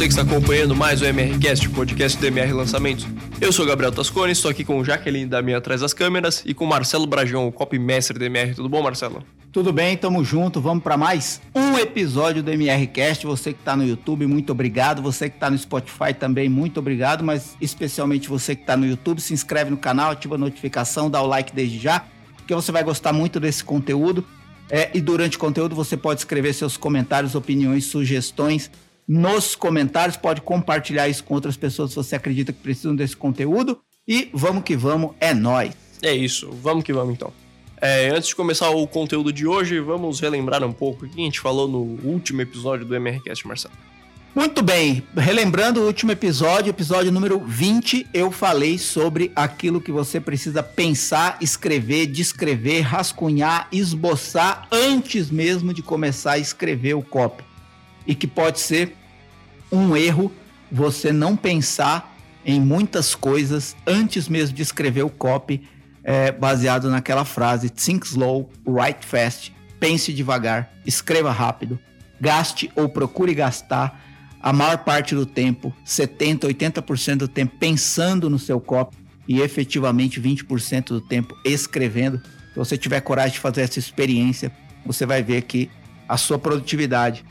você que está acompanhando mais o MRCast, o podcast do MR Lançamentos. Eu sou Gabriel Tascone, estou aqui com Jaqueline da minha atrás das câmeras e com Marcelo Brajão, o copymestre do MR. Tudo bom, Marcelo? Tudo bem, tamo junto. Vamos para mais um episódio do MRCast. Você que está no YouTube, muito obrigado. Você que está no Spotify também, muito obrigado. Mas especialmente você que está no YouTube, se inscreve no canal, ativa a notificação, dá o like desde já, porque você vai gostar muito desse conteúdo. É, e durante o conteúdo você pode escrever seus comentários, opiniões, sugestões nos comentários. Pode compartilhar isso com outras pessoas se você acredita que precisam desse conteúdo. E vamos que vamos, é nós. É isso, vamos que vamos então. É, antes de começar o conteúdo de hoje, vamos relembrar um pouco o que a gente falou no último episódio do MRCast, Marcelo. Muito bem, relembrando o último episódio, episódio número 20, eu falei sobre aquilo que você precisa pensar, escrever, descrever, rascunhar, esboçar antes mesmo de começar a escrever o copy. E que pode ser um erro você não pensar em muitas coisas antes mesmo de escrever o copy é, baseado naquela frase: think slow, write fast, pense devagar, escreva rápido, gaste ou procure gastar a maior parte do tempo, 70, 80% do tempo pensando no seu copy e efetivamente 20% do tempo escrevendo. Se você tiver coragem de fazer essa experiência, você vai ver que a sua produtividade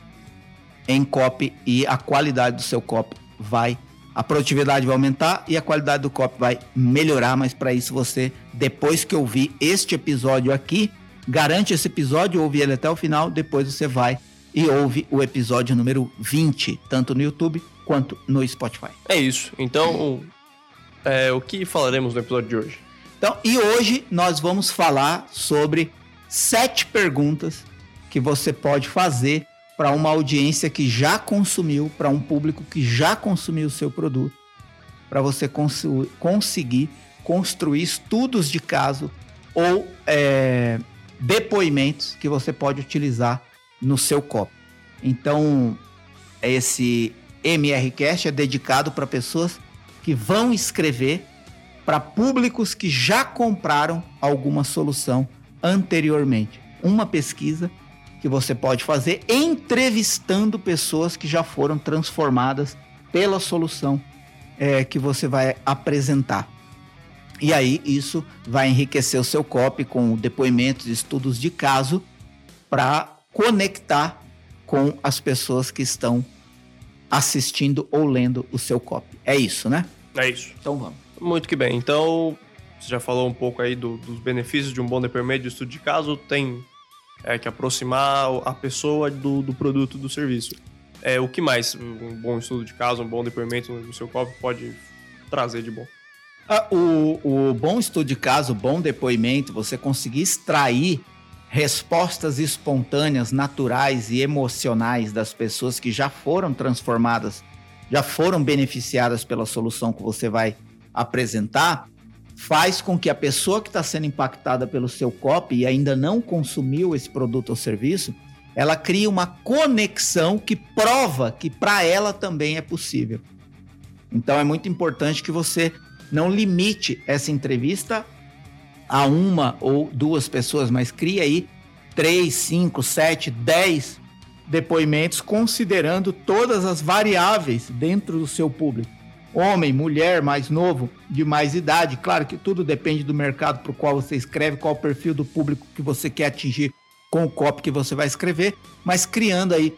em copy e a qualidade do seu copy vai a produtividade vai aumentar e a qualidade do copy vai melhorar, mas para isso você, depois que ouvir este episódio aqui, garante esse episódio, ouve ele até o final, depois você vai e ouve o episódio número 20, tanto no YouTube quanto no Spotify. É isso. Então, é, o que falaremos no episódio de hoje? Então, e hoje nós vamos falar sobre sete perguntas que você pode fazer para uma audiência que já consumiu, para um público que já consumiu o seu produto, para você cons conseguir construir estudos de caso ou é, depoimentos que você pode utilizar no seu copy. Então, esse MRCast é dedicado para pessoas que vão escrever para públicos que já compraram alguma solução anteriormente. Uma pesquisa que você pode fazer entrevistando pessoas que já foram transformadas pela solução é, que você vai apresentar. E aí isso vai enriquecer o seu copy com depoimentos, estudos de caso para conectar com as pessoas que estão assistindo ou lendo o seu copy. É isso, né? É isso. Então vamos. Muito que bem. Então, você já falou um pouco aí do, dos benefícios de um bom depoimento de estudo de caso. Tem é, que aproximar a pessoa do, do produto, do serviço. É, o que mais um bom estudo de caso, um bom depoimento no seu copo pode trazer de bom? Ah, o, o bom estudo de caso, bom depoimento, você conseguir extrair respostas espontâneas, naturais e emocionais das pessoas que já foram transformadas, já foram beneficiadas pela solução que você vai apresentar, faz com que a pessoa que está sendo impactada pelo seu copy e ainda não consumiu esse produto ou serviço, ela cria uma conexão que prova que para ela também é possível. Então é muito importante que você não limite essa entrevista a uma ou duas pessoas, mas crie aí três, cinco, sete, dez depoimentos, considerando todas as variáveis dentro do seu público homem, mulher, mais novo, de mais idade. Claro que tudo depende do mercado para o qual você escreve, qual o perfil do público que você quer atingir com o copy que você vai escrever, mas criando aí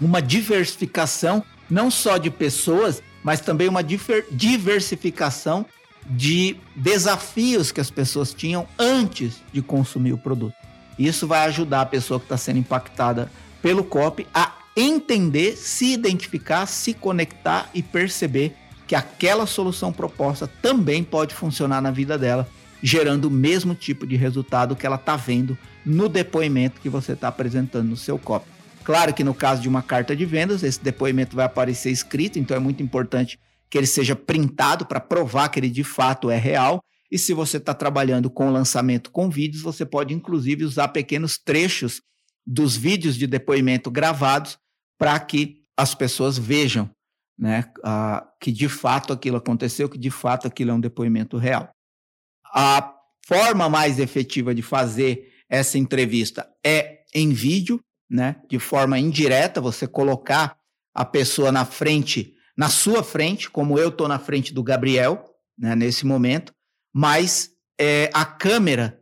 uma diversificação não só de pessoas, mas também uma diversificação de desafios que as pessoas tinham antes de consumir o produto. Isso vai ajudar a pessoa que está sendo impactada pelo copy a entender, se identificar, se conectar e perceber que aquela solução proposta também pode funcionar na vida dela, gerando o mesmo tipo de resultado que ela está vendo no depoimento que você está apresentando no seu copy. Claro que no caso de uma carta de vendas, esse depoimento vai aparecer escrito, então é muito importante que ele seja printado para provar que ele de fato é real. E se você está trabalhando com lançamento com vídeos, você pode inclusive usar pequenos trechos dos vídeos de depoimento gravados para que as pessoas vejam né, que de fato aquilo aconteceu, que de fato aquilo é um depoimento real. A forma mais efetiva de fazer essa entrevista é em vídeo, né, de forma indireta, você colocar a pessoa na frente, na sua frente, como eu estou na frente do Gabriel, né, nesse momento, mas é, a câmera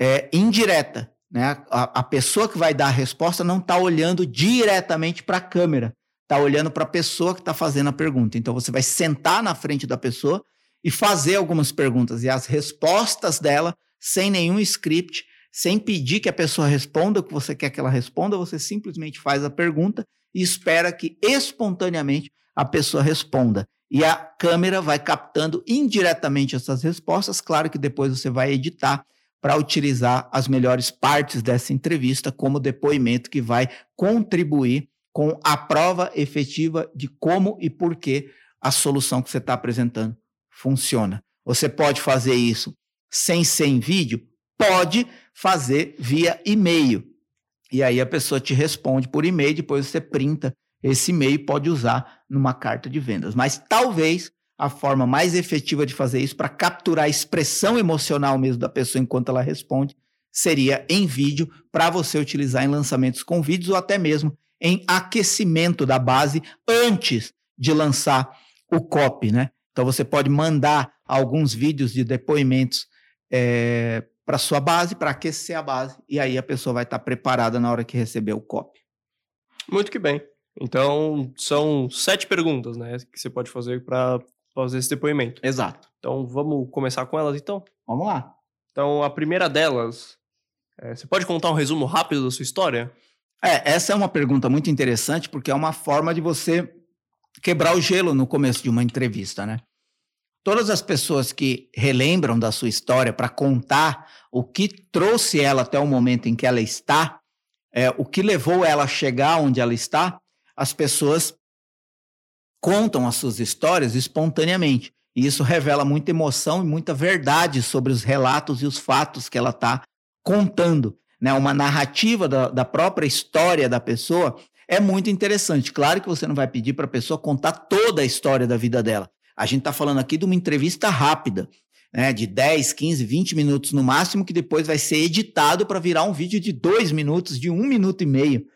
é indireta. Né? A, a pessoa que vai dar a resposta não está olhando diretamente para a câmera, está olhando para a pessoa que está fazendo a pergunta. Então você vai sentar na frente da pessoa e fazer algumas perguntas. E as respostas dela, sem nenhum script, sem pedir que a pessoa responda o que você quer que ela responda, você simplesmente faz a pergunta e espera que espontaneamente a pessoa responda. E a câmera vai captando indiretamente essas respostas. Claro que depois você vai editar para utilizar as melhores partes dessa entrevista como depoimento que vai contribuir com a prova efetiva de como e por que a solução que você está apresentando funciona. Você pode fazer isso sem ser em vídeo? Pode fazer via e-mail. E aí a pessoa te responde por e-mail, depois você printa esse e-mail pode usar numa carta de vendas. Mas talvez a forma mais efetiva de fazer isso para capturar a expressão emocional mesmo da pessoa enquanto ela responde seria em vídeo para você utilizar em lançamentos com vídeos ou até mesmo em aquecimento da base antes de lançar o copy, né? Então você pode mandar alguns vídeos de depoimentos é, para sua base, para aquecer a base, e aí a pessoa vai estar tá preparada na hora que receber o copy. Muito que bem. Então, são sete perguntas, né, que você pode fazer para fazer esse depoimento. Exato. Então, vamos começar com elas, então? Vamos lá. Então, a primeira delas, é, você pode contar um resumo rápido da sua história? É, essa é uma pergunta muito interessante, porque é uma forma de você quebrar o gelo no começo de uma entrevista, né? Todas as pessoas que relembram da sua história para contar o que trouxe ela até o momento em que ela está, é, o que levou ela a chegar onde ela está, as pessoas contam as suas histórias espontaneamente. E isso revela muita emoção e muita verdade sobre os relatos e os fatos que ela está contando. Né? Uma narrativa da, da própria história da pessoa é muito interessante. Claro que você não vai pedir para a pessoa contar toda a história da vida dela. A gente está falando aqui de uma entrevista rápida, né, de 10, 15, 20 minutos no máximo, que depois vai ser editado para virar um vídeo de dois minutos, de um minuto e meio,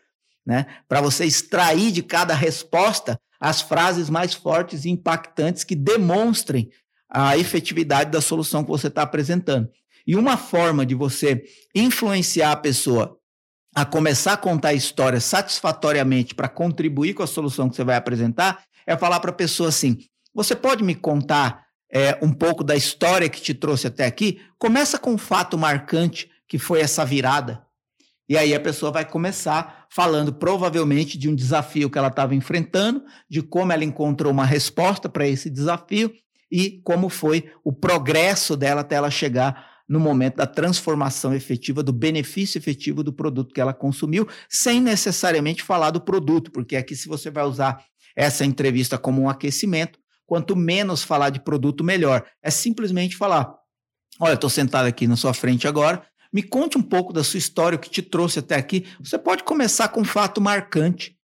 né, para você extrair de cada resposta as frases mais fortes e impactantes que demonstrem a efetividade da solução que você está apresentando. E uma forma de você influenciar a pessoa a começar a contar a história satisfatoriamente para contribuir com a solução que você vai apresentar é falar para a pessoa assim: você pode me contar é, um pouco da história que te trouxe até aqui? Começa com um fato marcante que foi essa virada. E aí a pessoa vai começar falando provavelmente de um desafio que ela estava enfrentando, de como ela encontrou uma resposta para esse desafio e como foi o progresso dela até ela chegar no momento da transformação efetiva, do benefício efetivo do produto que ela consumiu, sem necessariamente falar do produto, porque aqui, se você vai usar essa entrevista como um aquecimento, quanto menos falar de produto, melhor. É simplesmente falar: olha, estou sentado aqui na sua frente agora, me conte um pouco da sua história, o que te trouxe até aqui. Você pode começar com um fato marcante,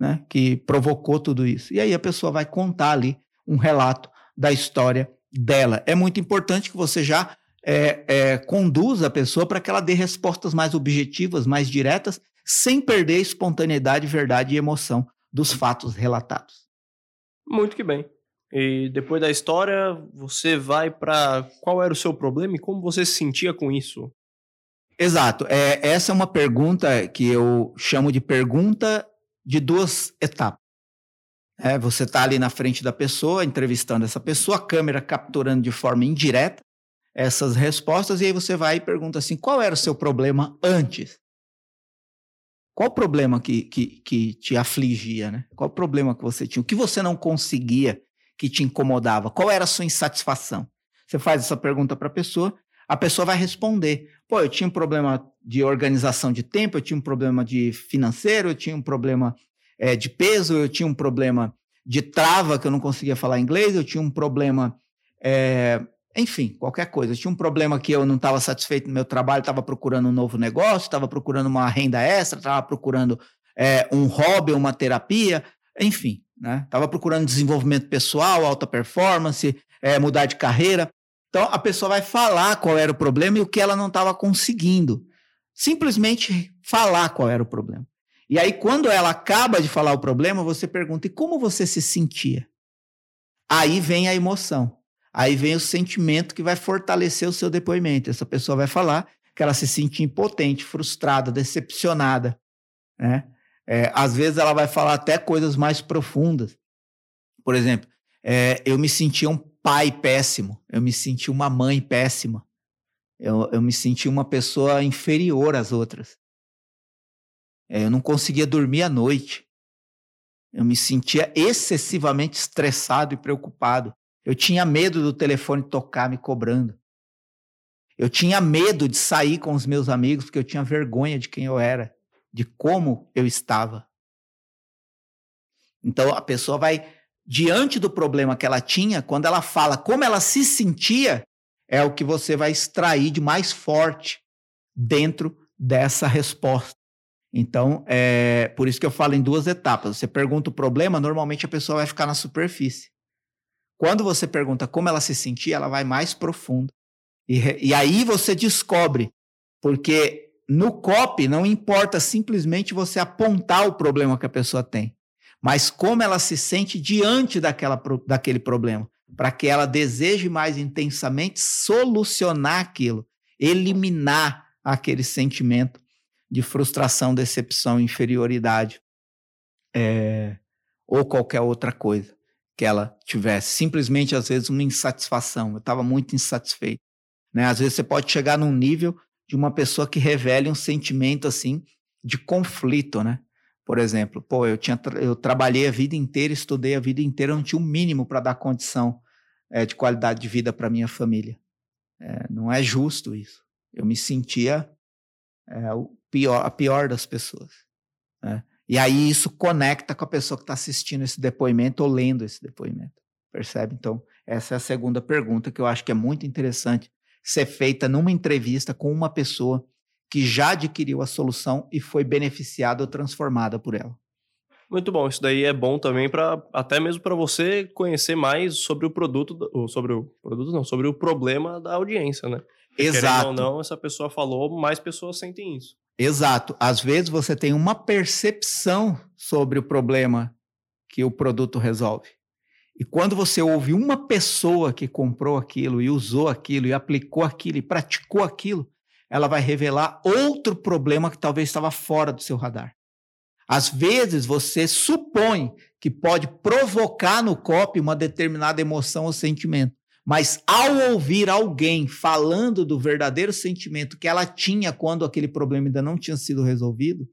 né, que provocou tudo isso. E aí a pessoa vai contar ali um relato da história dela. É muito importante que você já é, é, conduza a pessoa para que ela dê respostas mais objetivas, mais diretas, sem perder a espontaneidade, verdade e emoção dos fatos relatados. Muito que bem. E depois da história, você vai para qual era o seu problema e como você se sentia com isso? Exato. É, essa é uma pergunta que eu chamo de pergunta de duas etapas. É, você está ali na frente da pessoa, entrevistando essa pessoa, a câmera capturando de forma indireta essas respostas, e aí você vai e pergunta assim: qual era o seu problema antes? Qual o problema que, que, que te afligia, né? Qual o problema que você tinha? O que você não conseguia que te incomodava? Qual era a sua insatisfação? Você faz essa pergunta para a pessoa, a pessoa vai responder: pô, eu tinha um problema de organização de tempo, eu tinha um problema de financeiro, eu tinha um problema é, de peso, eu tinha um problema de trava que eu não conseguia falar inglês, eu tinha um problema é, enfim, qualquer coisa. Tinha um problema que eu não estava satisfeito no meu trabalho, estava procurando um novo negócio, estava procurando uma renda extra, estava procurando é, um hobby, uma terapia, enfim, né? Estava procurando desenvolvimento pessoal, alta performance, é, mudar de carreira. Então a pessoa vai falar qual era o problema e o que ela não estava conseguindo. Simplesmente falar qual era o problema. E aí, quando ela acaba de falar o problema, você pergunta: e como você se sentia? Aí vem a emoção. Aí vem o sentimento que vai fortalecer o seu depoimento. Essa pessoa vai falar que ela se sente impotente, frustrada, decepcionada. Né? É, às vezes ela vai falar até coisas mais profundas. Por exemplo, é, eu me sentia um pai péssimo, eu me sentia uma mãe péssima, eu, eu me sentia uma pessoa inferior às outras. É, eu não conseguia dormir à noite. Eu me sentia excessivamente estressado e preocupado. Eu tinha medo do telefone tocar me cobrando. Eu tinha medo de sair com os meus amigos porque eu tinha vergonha de quem eu era, de como eu estava. Então a pessoa vai diante do problema que ela tinha, quando ela fala como ela se sentia, é o que você vai extrair de mais forte dentro dessa resposta. Então, é por isso que eu falo em duas etapas. Você pergunta o problema, normalmente a pessoa vai ficar na superfície. Quando você pergunta como ela se sentia, ela vai mais profundo. E, e aí você descobre, porque no COP não importa simplesmente você apontar o problema que a pessoa tem, mas como ela se sente diante daquela, daquele problema, para que ela deseje mais intensamente solucionar aquilo, eliminar aquele sentimento de frustração, decepção, inferioridade, é, ou qualquer outra coisa que ela tivesse. Simplesmente, às vezes, uma insatisfação. Eu estava muito insatisfeito. Né? Às vezes, você pode chegar num nível de uma pessoa que revele um sentimento assim de conflito, né? Por exemplo, pô, eu, tinha, eu trabalhei a vida inteira, estudei a vida inteira, não tinha o um mínimo para dar condição é, de qualidade de vida para minha família. É, não é justo isso. Eu me sentia é, o pior, a pior das pessoas. Né? E aí isso conecta com a pessoa que está assistindo esse depoimento ou lendo esse depoimento. Percebe? Então, essa é a segunda pergunta que eu acho que é muito interessante ser feita numa entrevista com uma pessoa que já adquiriu a solução e foi beneficiada ou transformada por ela. Muito bom, isso daí é bom também para até mesmo para você conhecer mais sobre o produto, sobre o produto não, sobre o problema da audiência, né? Exato. ou não, essa pessoa falou, mais pessoas sentem isso. Exato. Às vezes você tem uma percepção sobre o problema que o produto resolve. E quando você ouve uma pessoa que comprou aquilo e usou aquilo e aplicou aquilo e praticou aquilo, ela vai revelar outro problema que talvez estava fora do seu radar. Às vezes você supõe que pode provocar no copy uma determinada emoção ou sentimento. Mas ao ouvir alguém falando do verdadeiro sentimento que ela tinha quando aquele problema ainda não tinha sido resolvido,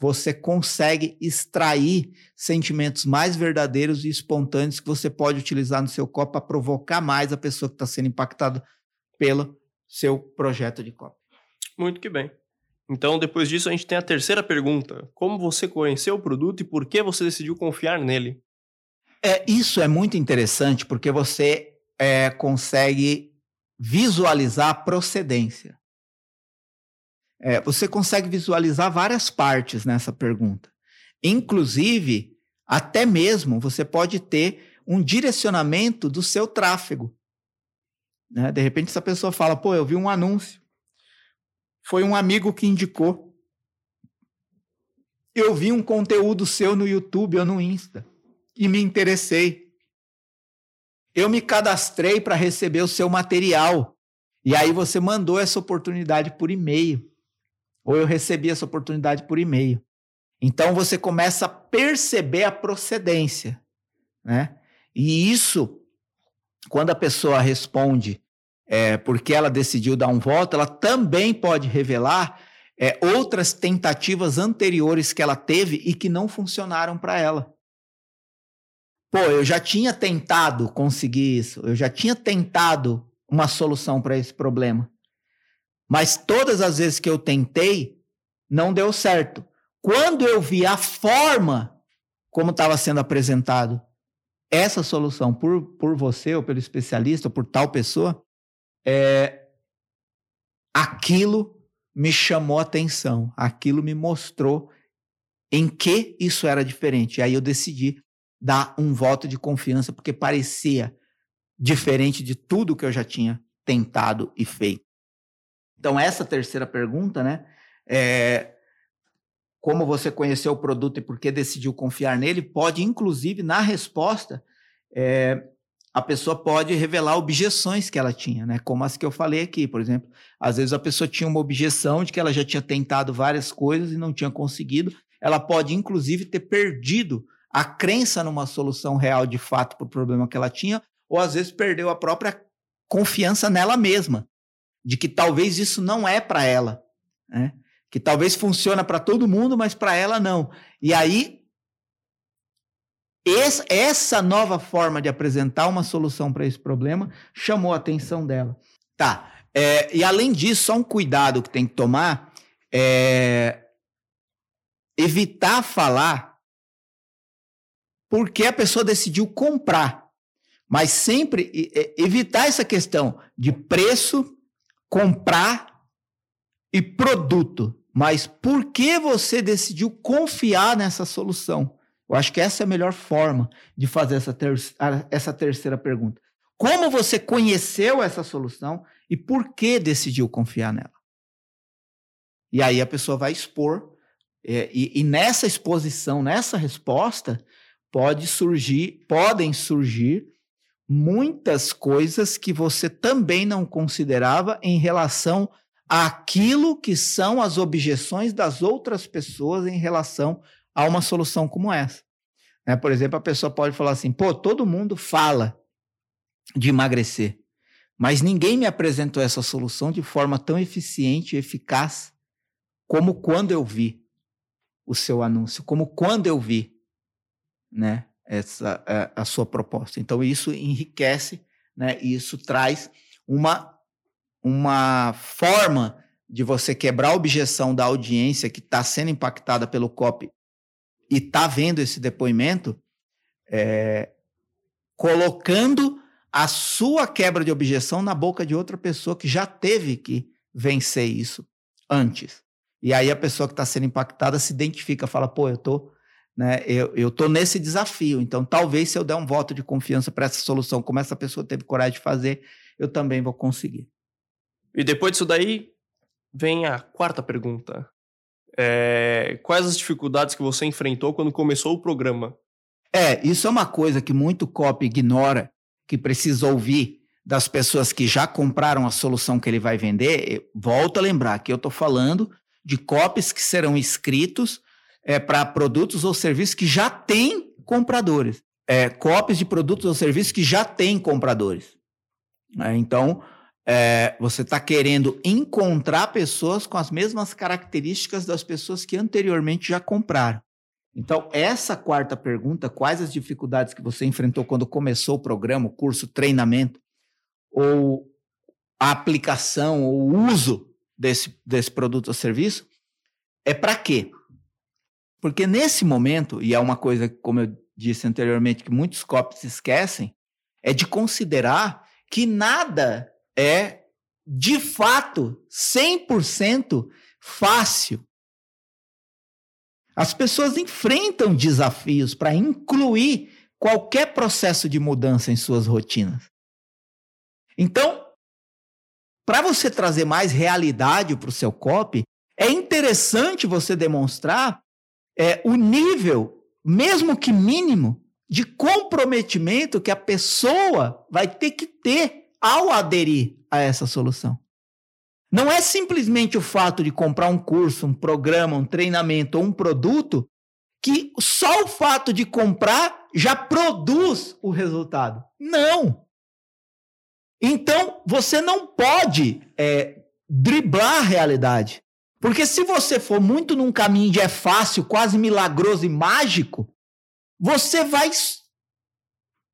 você consegue extrair sentimentos mais verdadeiros e espontâneos que você pode utilizar no seu copo para provocar mais a pessoa que está sendo impactada pelo seu projeto de copo. Muito que bem. Então, depois disso, a gente tem a terceira pergunta: Como você conheceu o produto e por que você decidiu confiar nele? É, isso é muito interessante porque você é, consegue visualizar a procedência. É, você consegue visualizar várias partes nessa pergunta. Inclusive, até mesmo você pode ter um direcionamento do seu tráfego. Né? De repente, essa pessoa fala: pô, eu vi um anúncio. Foi um amigo que indicou. Eu vi um conteúdo seu no YouTube ou no Insta e me interessei. Eu me cadastrei para receber o seu material. E aí você mandou essa oportunidade por e-mail. Ou eu recebi essa oportunidade por e-mail. Então você começa a perceber a procedência, né? E isso, quando a pessoa responde é, porque ela decidiu dar um voto, ela também pode revelar é, outras tentativas anteriores que ela teve e que não funcionaram para ela pô, eu já tinha tentado conseguir isso, eu já tinha tentado uma solução para esse problema. Mas todas as vezes que eu tentei, não deu certo. Quando eu vi a forma como estava sendo apresentado essa solução por, por você, ou pelo especialista, ou por tal pessoa, é, aquilo me chamou atenção, aquilo me mostrou em que isso era diferente. E aí eu decidi dar um voto de confiança, porque parecia diferente de tudo que eu já tinha tentado e feito. Então, essa terceira pergunta, né? É, como você conheceu o produto e por que decidiu confiar nele, pode, inclusive, na resposta, é, a pessoa pode revelar objeções que ela tinha, né? Como as que eu falei aqui, por exemplo. Às vezes a pessoa tinha uma objeção de que ela já tinha tentado várias coisas e não tinha conseguido. Ela pode, inclusive, ter perdido a crença numa solução real de fato para o problema que ela tinha, ou às vezes perdeu a própria confiança nela mesma, de que talvez isso não é para ela, né? Que talvez funciona para todo mundo, mas para ela não. E aí essa nova forma de apresentar uma solução para esse problema chamou a atenção dela. Tá. É, e além disso, só um cuidado que tem que tomar é evitar falar porque a pessoa decidiu comprar. Mas sempre evitar essa questão de preço, comprar e produto. Mas por que você decidiu confiar nessa solução? Eu acho que essa é a melhor forma de fazer essa, ter essa terceira pergunta. Como você conheceu essa solução e por que decidiu confiar nela? E aí a pessoa vai expor, é, e, e nessa exposição, nessa resposta, pode surgir, podem surgir muitas coisas que você também não considerava em relação àquilo que são as objeções das outras pessoas em relação a uma solução como essa. Né? Por exemplo, a pessoa pode falar assim: pô, todo mundo fala de emagrecer, mas ninguém me apresentou essa solução de forma tão eficiente e eficaz como quando eu vi o seu anúncio, como quando eu vi né, essa, a, a sua proposta. Então, isso enriquece, né, isso traz uma, uma forma de você quebrar a objeção da audiência que está sendo impactada pelo copy e está vendo esse depoimento, é, colocando a sua quebra de objeção na boca de outra pessoa que já teve que vencer isso antes. E aí a pessoa que está sendo impactada se identifica, fala, pô, eu tô, né, eu, tô nesse desafio. Então, talvez se eu der um voto de confiança para essa solução, como essa pessoa teve coragem de fazer, eu também vou conseguir. E depois disso daí, vem a quarta pergunta. É, quais as dificuldades que você enfrentou quando começou o programa? É, isso é uma coisa que muito copy ignora, que precisa ouvir das pessoas que já compraram a solução que ele vai vender. Volto a lembrar que eu estou falando de copies que serão escritos é, para produtos ou serviços que já têm compradores. É, copies de produtos ou serviços que já têm compradores. É, então, é, você está querendo encontrar pessoas com as mesmas características das pessoas que anteriormente já compraram. Então, essa quarta pergunta, quais as dificuldades que você enfrentou quando começou o programa, o curso, treinamento, ou a aplicação, ou o uso desse, desse produto ou serviço, é para quê? Porque nesse momento, e é uma coisa, como eu disse anteriormente, que muitos copies esquecem, é de considerar que nada é, de fato, 100% fácil. As pessoas enfrentam desafios para incluir qualquer processo de mudança em suas rotinas. Então, para você trazer mais realidade para o seu copy, é interessante você demonstrar é, o nível, mesmo que mínimo, de comprometimento que a pessoa vai ter que ter ao aderir a essa solução. Não é simplesmente o fato de comprar um curso, um programa, um treinamento ou um produto que só o fato de comprar já produz o resultado. Não! Então, você não pode é, driblar a realidade. Porque se você for muito num caminho de é fácil, quase milagroso e mágico, você vai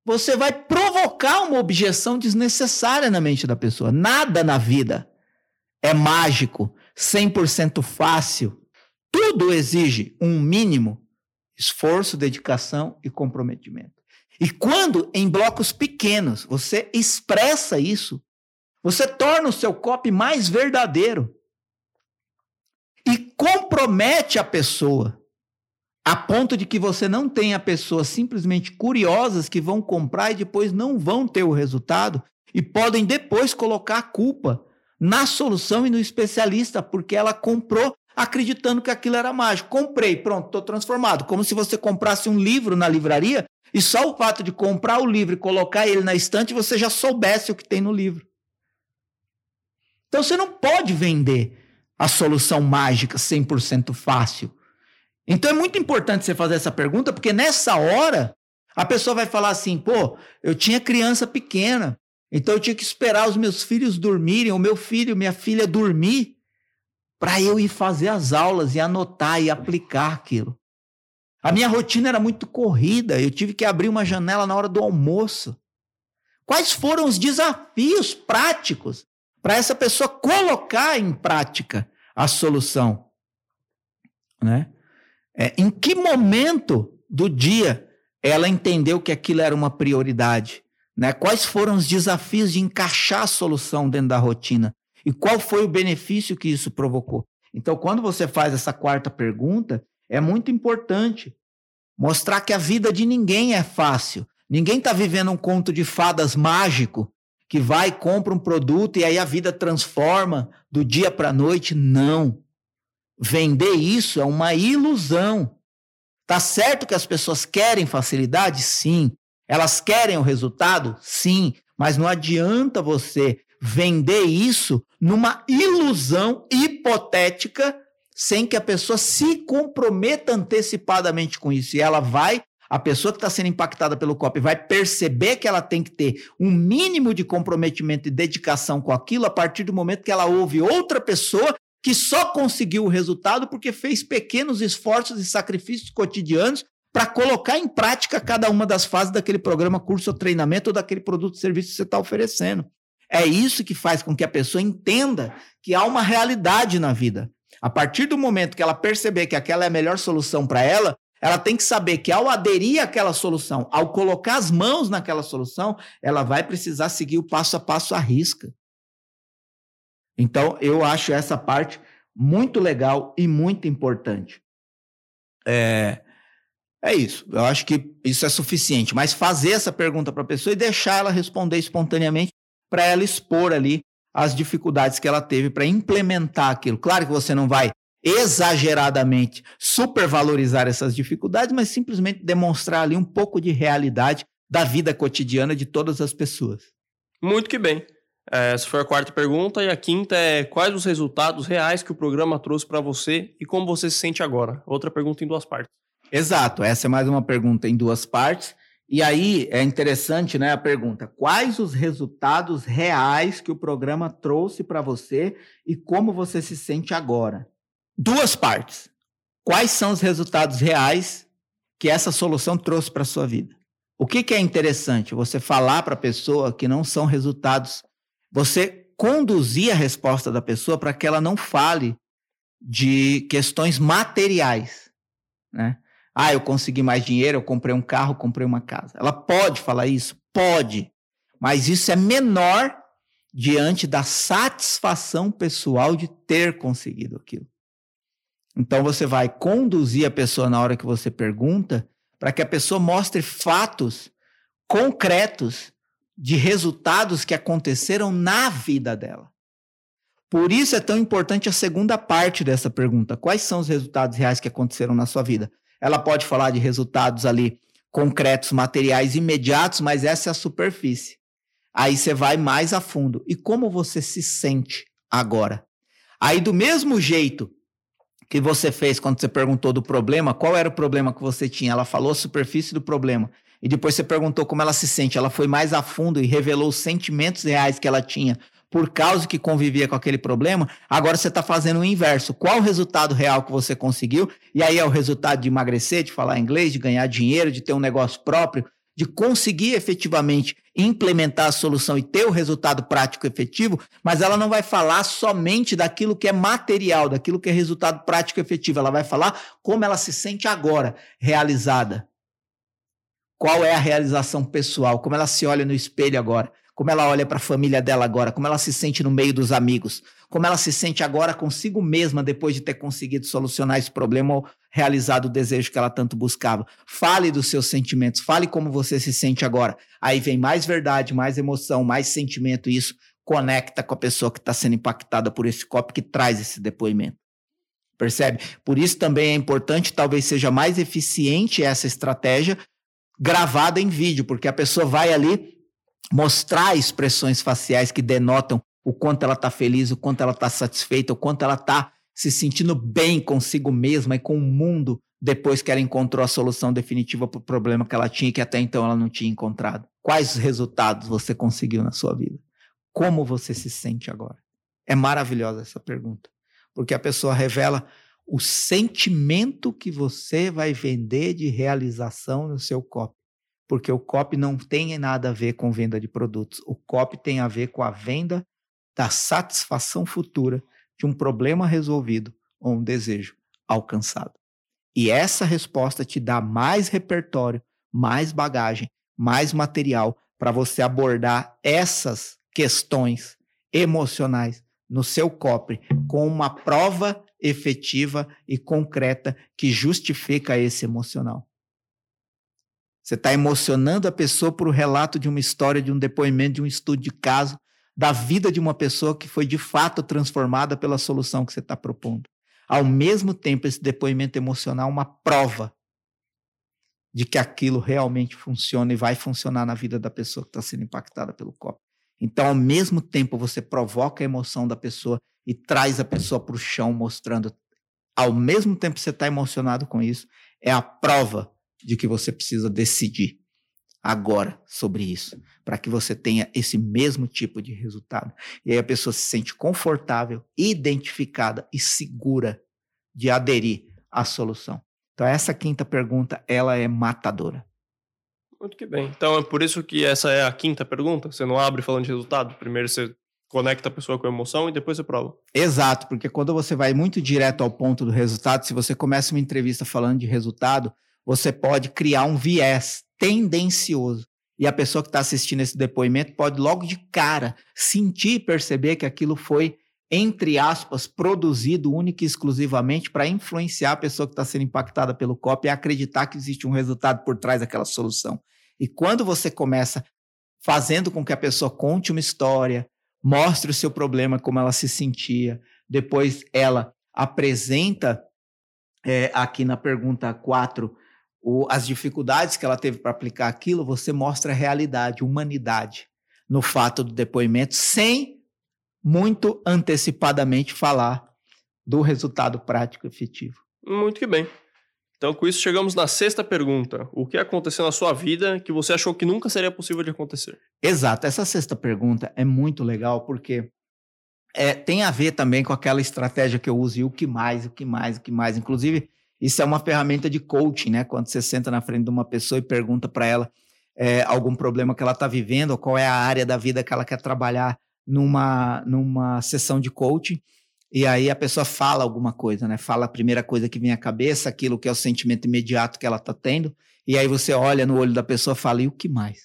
você vai provocar uma objeção desnecessária na mente da pessoa. Nada na vida é mágico, 100% fácil. Tudo exige um mínimo esforço, dedicação e comprometimento. E quando em blocos pequenos você expressa isso, você torna o seu copy mais verdadeiro compromete a pessoa a ponto de que você não tenha pessoas simplesmente curiosas que vão comprar e depois não vão ter o resultado e podem depois colocar a culpa na solução e no especialista, porque ela comprou acreditando que aquilo era mágico. Comprei, pronto, estou transformado. Como se você comprasse um livro na livraria e só o fato de comprar o livro e colocar ele na estante você já soubesse o que tem no livro. Então você não pode vender a solução mágica 100% fácil. Então é muito importante você fazer essa pergunta, porque nessa hora a pessoa vai falar assim: pô, eu tinha criança pequena, então eu tinha que esperar os meus filhos dormirem, o meu filho, minha filha dormir, para eu ir fazer as aulas e anotar e aplicar aquilo. A minha rotina era muito corrida, eu tive que abrir uma janela na hora do almoço. Quais foram os desafios práticos para essa pessoa colocar em prática a solução? Né? É, em que momento do dia ela entendeu que aquilo era uma prioridade? Né? Quais foram os desafios de encaixar a solução dentro da rotina? E qual foi o benefício que isso provocou? Então, quando você faz essa quarta pergunta, é muito importante mostrar que a vida de ninguém é fácil. Ninguém está vivendo um conto de fadas mágico que vai, compra um produto e aí a vida transforma do dia para a noite. Não. Vender isso é uma ilusão. Tá certo que as pessoas querem facilidade? Sim. Elas querem o resultado? Sim. Mas não adianta você vender isso numa ilusão hipotética sem que a pessoa se comprometa antecipadamente com isso. E ela vai, a pessoa que está sendo impactada pelo COP vai perceber que ela tem que ter um mínimo de comprometimento e dedicação com aquilo a partir do momento que ela ouve outra pessoa que só conseguiu o resultado porque fez pequenos esforços e sacrifícios cotidianos para colocar em prática cada uma das fases daquele programa, curso ou treinamento ou daquele produto ou serviço que você está oferecendo. É isso que faz com que a pessoa entenda que há uma realidade na vida. A partir do momento que ela perceber que aquela é a melhor solução para ela, ela tem que saber que ao aderir àquela solução, ao colocar as mãos naquela solução, ela vai precisar seguir o passo a passo à risca. Então, eu acho essa parte muito legal e muito importante. É, é isso. Eu acho que isso é suficiente. Mas fazer essa pergunta para a pessoa e deixar ela responder espontaneamente para ela expor ali as dificuldades que ela teve para implementar aquilo. Claro que você não vai exageradamente supervalorizar essas dificuldades, mas simplesmente demonstrar ali um pouco de realidade da vida cotidiana de todas as pessoas. Muito que bem. É, essa foi a quarta pergunta. E a quinta é: quais os resultados reais que o programa trouxe para você e como você se sente agora? Outra pergunta em duas partes. Exato, essa é mais uma pergunta em duas partes. E aí é interessante, né, a pergunta: quais os resultados reais que o programa trouxe para você e como você se sente agora? Duas partes. Quais são os resultados reais que essa solução trouxe para sua vida? O que, que é interessante? Você falar para a pessoa que não são resultados você conduzir a resposta da pessoa para que ela não fale de questões materiais, né? Ah, eu consegui mais dinheiro, eu comprei um carro, comprei uma casa. Ela pode falar isso? Pode. Mas isso é menor diante da satisfação pessoal de ter conseguido aquilo. Então você vai conduzir a pessoa na hora que você pergunta para que a pessoa mostre fatos concretos de resultados que aconteceram na vida dela. Por isso é tão importante a segunda parte dessa pergunta: quais são os resultados reais que aconteceram na sua vida? Ela pode falar de resultados ali concretos, materiais imediatos, mas essa é a superfície. Aí você vai mais a fundo. E como você se sente agora? Aí, do mesmo jeito que você fez quando você perguntou do problema, qual era o problema que você tinha? Ela falou a superfície do problema e depois você perguntou como ela se sente. Ela foi mais a fundo e revelou os sentimentos reais que ela tinha por causa que convivia com aquele problema. Agora você está fazendo o inverso. Qual o resultado real que você conseguiu? E aí é o resultado de emagrecer, de falar inglês, de ganhar dinheiro, de ter um negócio próprio, de conseguir efetivamente implementar a solução e ter o resultado prático efetivo, mas ela não vai falar somente daquilo que é material, daquilo que é resultado prático efetivo. Ela vai falar como ela se sente agora, realizada. Qual é a realização pessoal, como ela se olha no espelho agora, como ela olha para a família dela agora, como ela se sente no meio dos amigos, como ela se sente agora consigo mesma depois de ter conseguido solucionar esse problema ou realizado o desejo que ela tanto buscava. Fale dos seus sentimentos, fale como você se sente agora. Aí vem mais verdade, mais emoção, mais sentimento, e isso conecta com a pessoa que está sendo impactada por esse copo que traz esse depoimento. Percebe? Por isso também é importante, talvez seja mais eficiente essa estratégia gravada em vídeo, porque a pessoa vai ali mostrar expressões faciais que denotam o quanto ela está feliz, o quanto ela está satisfeita, o quanto ela está se sentindo bem consigo mesma e com o mundo depois que ela encontrou a solução definitiva para o problema que ela tinha e que até então ela não tinha encontrado. Quais resultados você conseguiu na sua vida? Como você se sente agora? É maravilhosa essa pergunta, porque a pessoa revela o sentimento que você vai vender de realização no seu copy. Porque o copy não tem nada a ver com venda de produtos. O copy tem a ver com a venda da satisfação futura de um problema resolvido ou um desejo alcançado. E essa resposta te dá mais repertório, mais bagagem, mais material para você abordar essas questões emocionais no seu copre com uma prova efetiva e concreta que justifica esse emocional. Você está emocionando a pessoa por o relato de uma história, de um depoimento, de um estudo de caso, da vida de uma pessoa que foi de fato transformada pela solução que você está propondo. Ao mesmo tempo, esse depoimento emocional é uma prova de que aquilo realmente funciona e vai funcionar na vida da pessoa que está sendo impactada pelo copo. Então, ao mesmo tempo, você provoca a emoção da pessoa e traz a pessoa para o chão, mostrando, ao mesmo tempo que você está emocionado com isso, é a prova de que você precisa decidir agora sobre isso, para que você tenha esse mesmo tipo de resultado. E aí a pessoa se sente confortável, identificada e segura de aderir à solução. Então essa quinta pergunta, ela é matadora. Muito que bem. Então é por isso que essa é a quinta pergunta. Você não abre falando de resultado. Primeiro você conecta a pessoa com a emoção e depois você prova. Exato, porque quando você vai muito direto ao ponto do resultado, se você começa uma entrevista falando de resultado, você pode criar um viés tendencioso. E a pessoa que está assistindo esse depoimento pode logo de cara sentir e perceber que aquilo foi, entre aspas, produzido única e exclusivamente para influenciar a pessoa que está sendo impactada pelo copo e acreditar que existe um resultado por trás daquela solução. E quando você começa fazendo com que a pessoa conte uma história, mostre o seu problema, como ela se sentia, depois ela apresenta é, aqui na pergunta 4 o, as dificuldades que ela teve para aplicar aquilo, você mostra a realidade, humanidade no fato do depoimento, sem muito antecipadamente falar do resultado prático efetivo. Muito que bem. Então, com isso, chegamos na sexta pergunta. O que aconteceu na sua vida que você achou que nunca seria possível de acontecer? Exato. Essa sexta pergunta é muito legal porque é, tem a ver também com aquela estratégia que eu uso e o que mais, o que mais, o que mais. Inclusive, isso é uma ferramenta de coaching, né? Quando você senta na frente de uma pessoa e pergunta para ela é, algum problema que ela está vivendo, ou qual é a área da vida que ela quer trabalhar numa, numa sessão de coaching. E aí a pessoa fala alguma coisa, né? Fala a primeira coisa que vem à cabeça, aquilo que é o sentimento imediato que ela está tendo. E aí você olha no olho da pessoa e fala, e o que mais?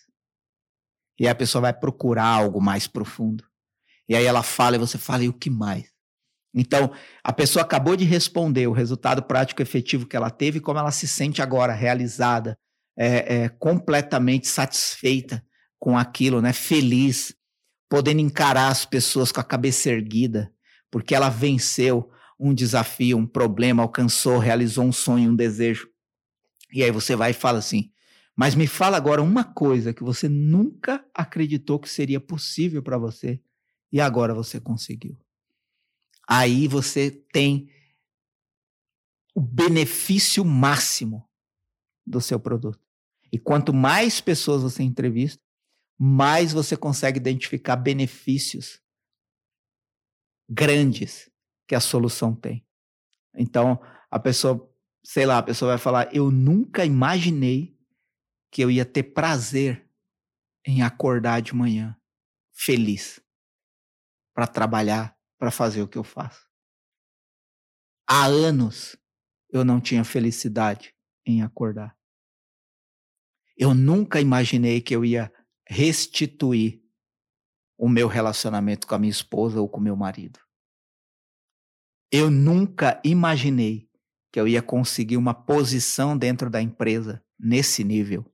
E aí a pessoa vai procurar algo mais profundo. E aí ela fala e você fala, e o que mais? Então, a pessoa acabou de responder o resultado prático efetivo que ela teve, como ela se sente agora realizada, é, é, completamente satisfeita com aquilo, né? feliz, podendo encarar as pessoas com a cabeça erguida, porque ela venceu um desafio, um problema, alcançou, realizou um sonho, um desejo. E aí você vai e fala assim: mas me fala agora uma coisa que você nunca acreditou que seria possível para você e agora você conseguiu aí você tem o benefício máximo do seu produto. E quanto mais pessoas você entrevista, mais você consegue identificar benefícios grandes que a solução tem. Então, a pessoa, sei lá, a pessoa vai falar: Eu nunca imaginei que eu ia ter prazer em acordar de manhã feliz para trabalhar para fazer o que eu faço. Há anos eu não tinha felicidade em acordar. Eu nunca imaginei que eu ia restituir o meu relacionamento com a minha esposa ou com meu marido. Eu nunca imaginei que eu ia conseguir uma posição dentro da empresa nesse nível.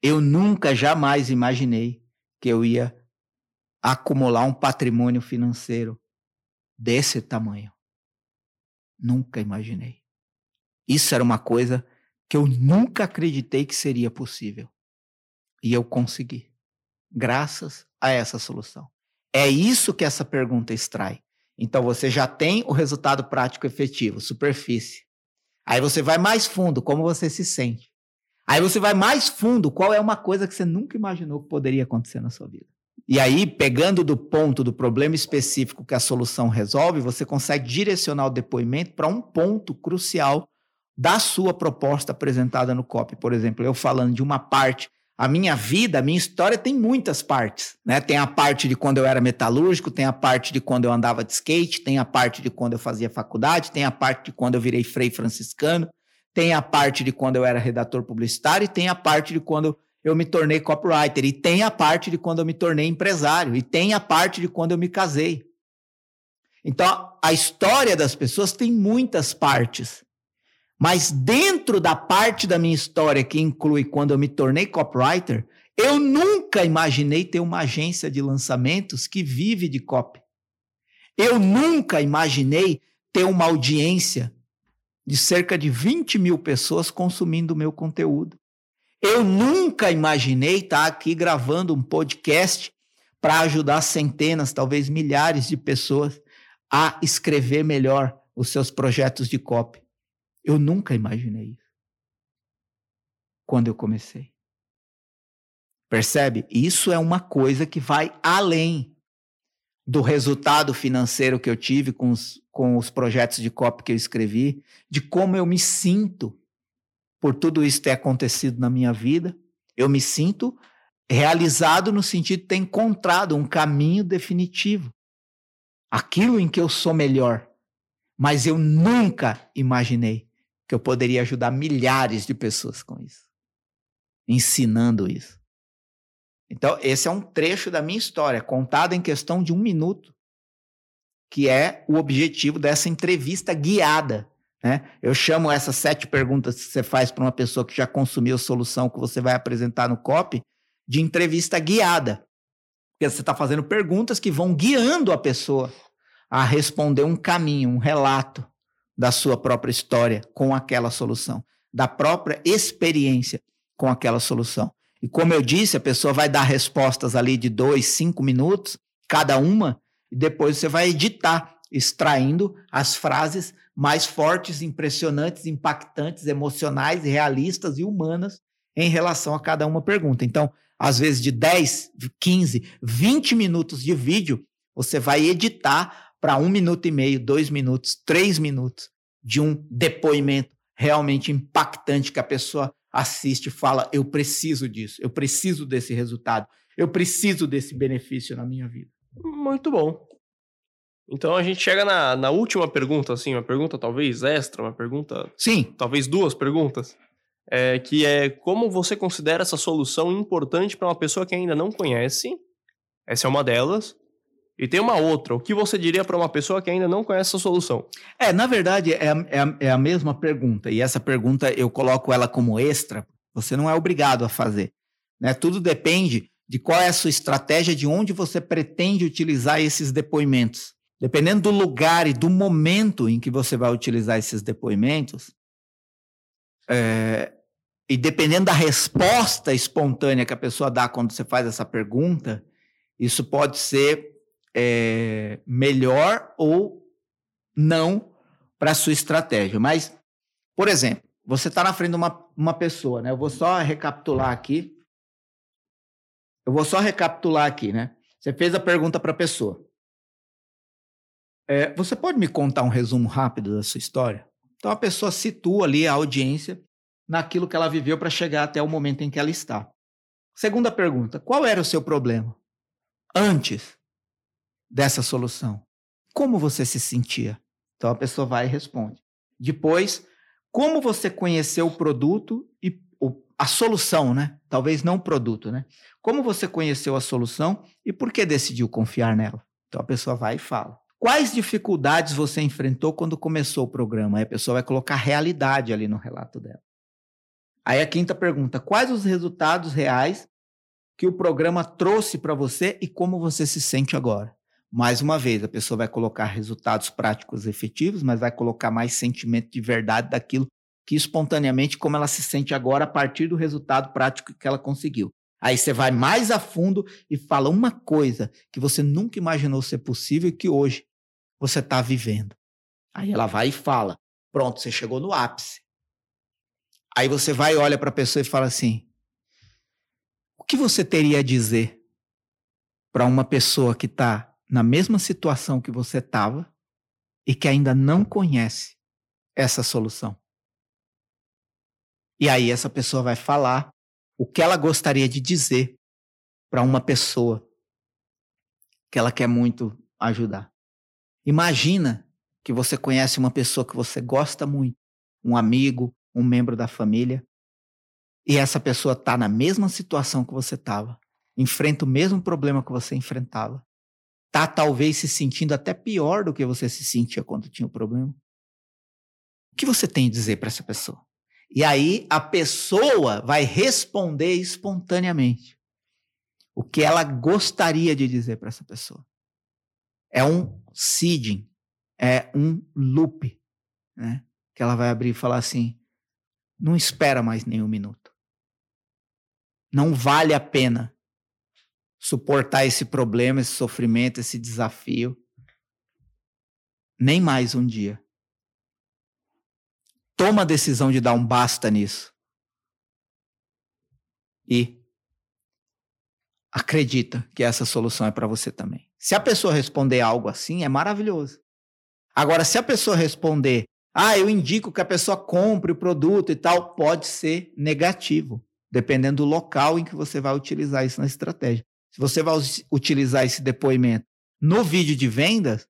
Eu nunca jamais imaginei que eu ia acumular um patrimônio financeiro desse tamanho. Nunca imaginei. Isso era uma coisa que eu nunca acreditei que seria possível. E eu consegui, graças a essa solução. É isso que essa pergunta extrai. Então você já tem o resultado prático efetivo, superfície. Aí você vai mais fundo, como você se sente. Aí você vai mais fundo, qual é uma coisa que você nunca imaginou que poderia acontecer na sua vida. E aí, pegando do ponto do problema específico que a solução resolve, você consegue direcionar o depoimento para um ponto crucial da sua proposta apresentada no COP. Por exemplo, eu falando de uma parte a minha vida, a minha história tem muitas partes, né? Tem a parte de quando eu era metalúrgico, tem a parte de quando eu andava de skate, tem a parte de quando eu fazia faculdade, tem a parte de quando eu virei frei franciscano, tem a parte de quando eu era redator publicitário e tem a parte de quando eu me tornei copywriter e tem a parte de quando eu me tornei empresário e tem a parte de quando eu me casei. Então, a história das pessoas tem muitas partes. Mas dentro da parte da minha história que inclui quando eu me tornei copywriter, eu nunca imaginei ter uma agência de lançamentos que vive de copy. Eu nunca imaginei ter uma audiência de cerca de 20 mil pessoas consumindo o meu conteúdo. Eu nunca imaginei estar aqui gravando um podcast para ajudar centenas, talvez milhares de pessoas a escrever melhor os seus projetos de copy. Eu nunca imaginei isso. Quando eu comecei. Percebe? Isso é uma coisa que vai além do resultado financeiro que eu tive com os, com os projetos de copy que eu escrevi, de como eu me sinto por tudo isso ter acontecido na minha vida. Eu me sinto realizado no sentido de ter encontrado um caminho definitivo. Aquilo em que eu sou melhor. Mas eu nunca imaginei que eu poderia ajudar milhares de pessoas com isso, ensinando isso. Então, esse é um trecho da minha história, contado em questão de um minuto, que é o objetivo dessa entrevista guiada. Né? Eu chamo essas sete perguntas que você faz para uma pessoa que já consumiu a solução que você vai apresentar no COP de entrevista guiada. Porque você está fazendo perguntas que vão guiando a pessoa a responder um caminho, um relato da sua própria história com aquela solução, da própria experiência com aquela solução. E como eu disse, a pessoa vai dar respostas ali de dois, cinco minutos, cada uma, e depois você vai editar, extraindo as frases mais fortes, impressionantes, impactantes, emocionais, realistas e humanas em relação a cada uma pergunta. Então, às vezes de 10, 15, 20 minutos de vídeo, você vai editar para um minuto e meio, dois minutos, três minutos de um depoimento realmente impactante que a pessoa assiste e fala: eu preciso disso, eu preciso desse resultado, eu preciso desse benefício na minha vida. Muito bom. Então a gente chega na, na última pergunta, assim, uma pergunta talvez extra, uma pergunta. Sim. Talvez duas perguntas. É, que é como você considera essa solução importante para uma pessoa que ainda não conhece? Essa é uma delas. E tem uma outra. O que você diria para uma pessoa que ainda não conhece a solução? É, na verdade, é, é, é, a mesma pergunta. E essa pergunta eu coloco ela como extra. Você não é obrigado a fazer. Né? Tudo depende de qual é a sua estratégia, de onde você pretende utilizar esses depoimentos. Dependendo do lugar e do momento em que você vai utilizar esses depoimentos, é, e dependendo da resposta espontânea que a pessoa dá quando você faz essa pergunta, isso pode ser é, melhor ou não para a sua estratégia. Mas, por exemplo, você está na frente de uma, uma pessoa, né? Eu vou só recapitular aqui. Eu vou só recapitular aqui, né? Você fez a pergunta para a pessoa. É, você pode me contar um resumo rápido da sua história? Então a pessoa situa ali a audiência naquilo que ela viveu para chegar até o momento em que ela está. Segunda pergunta: qual era o seu problema antes dessa solução? Como você se sentia? Então a pessoa vai e responde. Depois, como você conheceu o produto e a solução, né? Talvez não o produto, né? Como você conheceu a solução e por que decidiu confiar nela? Então a pessoa vai e fala. Quais dificuldades você enfrentou quando começou o programa? Aí a pessoa vai colocar realidade ali no relato dela. Aí a quinta pergunta: quais os resultados reais que o programa trouxe para você e como você se sente agora? Mais uma vez, a pessoa vai colocar resultados práticos efetivos, mas vai colocar mais sentimento de verdade daquilo que espontaneamente, como ela se sente agora a partir do resultado prático que ela conseguiu. Aí você vai mais a fundo e fala uma coisa que você nunca imaginou ser possível e que hoje você está vivendo. Aí ela vai e fala: Pronto, você chegou no ápice. Aí você vai e olha para a pessoa e fala assim: O que você teria a dizer para uma pessoa que está na mesma situação que você estava e que ainda não conhece essa solução. E aí essa pessoa vai falar o que ela gostaria de dizer para uma pessoa que ela quer muito ajudar. Imagina que você conhece uma pessoa que você gosta muito, um amigo, um membro da família, e essa pessoa está na mesma situação que você estava, enfrenta o mesmo problema que você enfrentava, tá talvez se sentindo até pior do que você se sentia quando tinha o problema. O que você tem a dizer para essa pessoa? E aí a pessoa vai responder espontaneamente o que ela gostaria de dizer para essa pessoa. É um seeding, é um loop, né? Que ela vai abrir e falar assim: não espera mais nenhum minuto. Não vale a pena suportar esse problema, esse sofrimento, esse desafio. Nem mais um dia. Toma a decisão de dar um basta nisso. E acredita que essa solução é para você também. Se a pessoa responder algo assim, é maravilhoso. Agora, se a pessoa responder, ah, eu indico que a pessoa compre o produto e tal, pode ser negativo, dependendo do local em que você vai utilizar isso na estratégia. Se você vai utilizar esse depoimento no vídeo de vendas,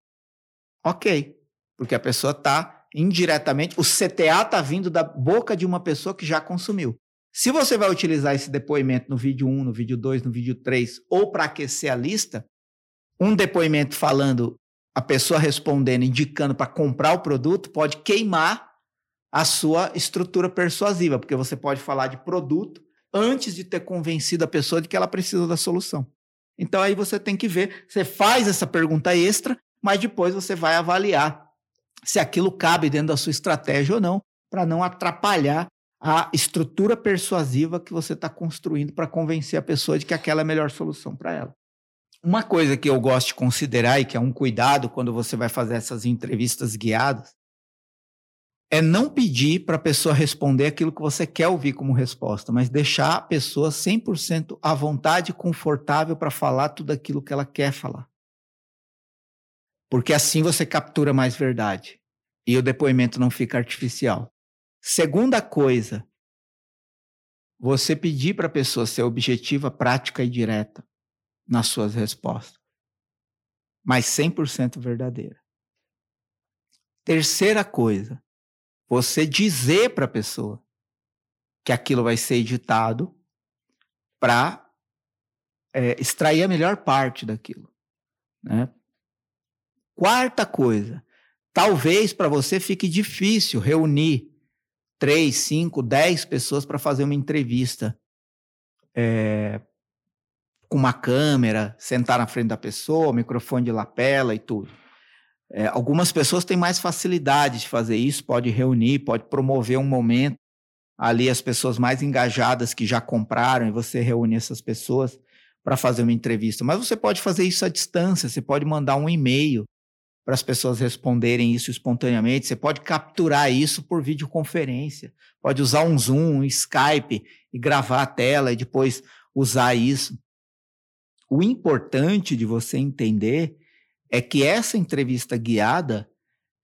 ok, porque a pessoa está indiretamente, o CTA está vindo da boca de uma pessoa que já consumiu. Se você vai utilizar esse depoimento no vídeo 1, no vídeo 2, no vídeo 3, ou para aquecer a lista, um depoimento falando, a pessoa respondendo, indicando para comprar o produto, pode queimar a sua estrutura persuasiva, porque você pode falar de produto antes de ter convencido a pessoa de que ela precisa da solução. Então aí você tem que ver, você faz essa pergunta extra, mas depois você vai avaliar se aquilo cabe dentro da sua estratégia ou não, para não atrapalhar a estrutura persuasiva que você está construindo para convencer a pessoa de que aquela é a melhor solução para ela. Uma coisa que eu gosto de considerar e que é um cuidado quando você vai fazer essas entrevistas guiadas é não pedir para a pessoa responder aquilo que você quer ouvir como resposta, mas deixar a pessoa 100% à vontade e confortável para falar tudo aquilo que ela quer falar. Porque assim você captura mais verdade e o depoimento não fica artificial. Segunda coisa, você pedir para a pessoa ser objetiva, prática e direta nas suas respostas, mas 100% verdadeira. Terceira coisa, você dizer para a pessoa que aquilo vai ser editado para é, extrair a melhor parte daquilo. Né? Quarta coisa, talvez para você fique difícil reunir três, cinco, dez pessoas para fazer uma entrevista é, com uma câmera, sentar na frente da pessoa, microfone de lapela e tudo. É, algumas pessoas têm mais facilidade de fazer isso, pode reunir, pode promover um momento ali as pessoas mais engajadas que já compraram e você reúne essas pessoas para fazer uma entrevista. Mas você pode fazer isso à distância, você pode mandar um e-mail para as pessoas responderem isso espontaneamente, você pode capturar isso por videoconferência, pode usar um Zoom, um Skype e gravar a tela e depois usar isso. O importante de você entender é que essa entrevista guiada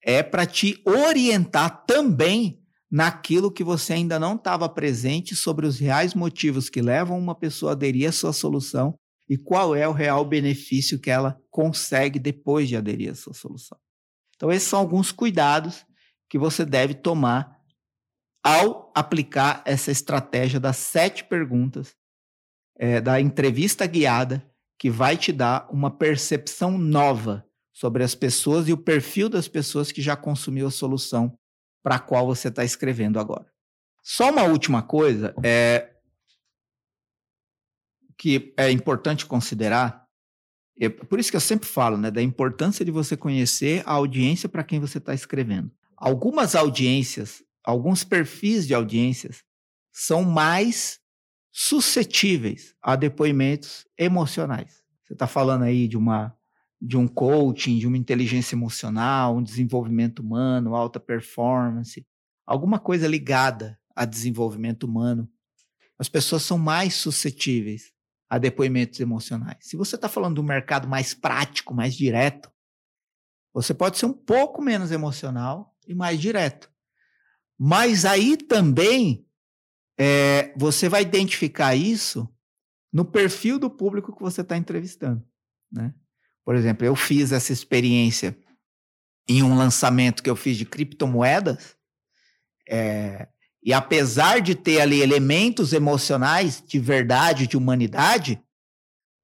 é para te orientar também naquilo que você ainda não estava presente sobre os reais motivos que levam uma pessoa a aderir à sua solução e qual é o real benefício que ela consegue depois de aderir à sua solução. Então, esses são alguns cuidados que você deve tomar ao aplicar essa estratégia das sete perguntas é, da entrevista guiada que vai te dar uma percepção nova sobre as pessoas e o perfil das pessoas que já consumiu a solução para a qual você está escrevendo agora. Só uma última coisa é que é importante considerar É por isso que eu sempre falo, né, da importância de você conhecer a audiência para quem você está escrevendo. Algumas audiências, alguns perfis de audiências são mais suscetíveis a depoimentos emocionais. Você está falando aí de uma de um coaching, de uma inteligência emocional, um desenvolvimento humano, alta performance, alguma coisa ligada a desenvolvimento humano. As pessoas são mais suscetíveis a depoimentos emocionais. Se você está falando um mercado mais prático, mais direto, você pode ser um pouco menos emocional e mais direto. Mas aí também é, você vai identificar isso no perfil do público que você está entrevistando. Né? Por exemplo, eu fiz essa experiência em um lançamento que eu fiz de criptomoedas, é, e apesar de ter ali elementos emocionais de verdade, de humanidade,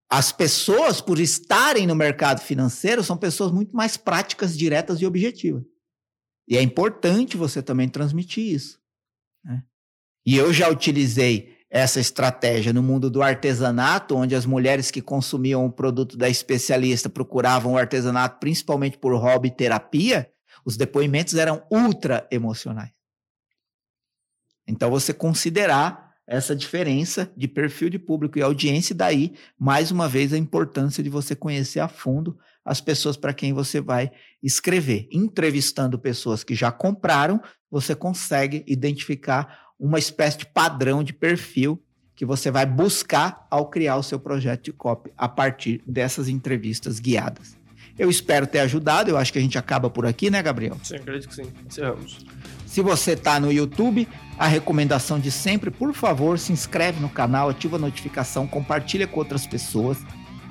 as pessoas, por estarem no mercado financeiro, são pessoas muito mais práticas, diretas e objetivas. E é importante você também transmitir isso. Né? E eu já utilizei essa estratégia no mundo do artesanato, onde as mulheres que consumiam o produto da especialista procuravam o artesanato principalmente por hobby e terapia, os depoimentos eram ultra emocionais. Então, você considerar essa diferença de perfil de público e audiência, e daí, mais uma vez, a importância de você conhecer a fundo as pessoas para quem você vai escrever. Entrevistando pessoas que já compraram, você consegue identificar uma espécie de padrão de perfil que você vai buscar ao criar o seu projeto de copy a partir dessas entrevistas guiadas. Eu espero ter ajudado, eu acho que a gente acaba por aqui, né, Gabriel? Sim, acredito que sim. Encerramos. Se você está no YouTube, a recomendação de sempre, por favor, se inscreve no canal, ativa a notificação, compartilha com outras pessoas.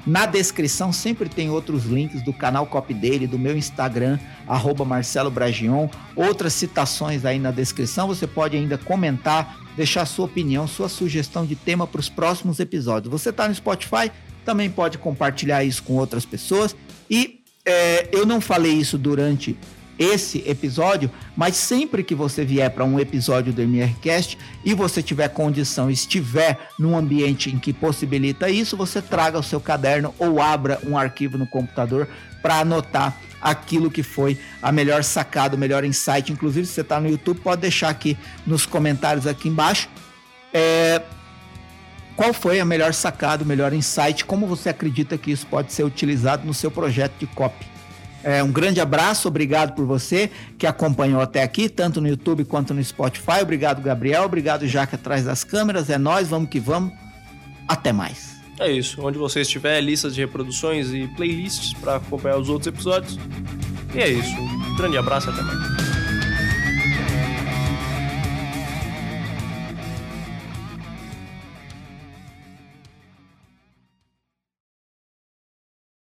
Na descrição sempre tem outros links do canal Copy dele, do meu Instagram, arroba Marcelo Bragion, outras citações aí na descrição. Você pode ainda comentar, deixar sua opinião, sua sugestão de tema para os próximos episódios. Você está no Spotify, também pode compartilhar isso com outras pessoas. E é, eu não falei isso durante esse episódio, mas sempre que você vier para um episódio do MRCast e você tiver condição, estiver num ambiente em que possibilita isso, você traga o seu caderno ou abra um arquivo no computador para anotar aquilo que foi a melhor sacada, o melhor insight. Inclusive, se você está no YouTube, pode deixar aqui nos comentários aqui embaixo. É, qual foi a melhor sacada, o melhor insight? Como você acredita que isso pode ser utilizado no seu projeto de copy? É, um grande abraço, obrigado por você que acompanhou até aqui, tanto no YouTube quanto no Spotify. Obrigado, Gabriel. Obrigado, Jaque, atrás das câmeras. É nós, vamos que vamos. Até mais. É isso. Onde você estiver, listas de reproduções e playlists para acompanhar os outros episódios. E é isso. Um grande abraço até mais.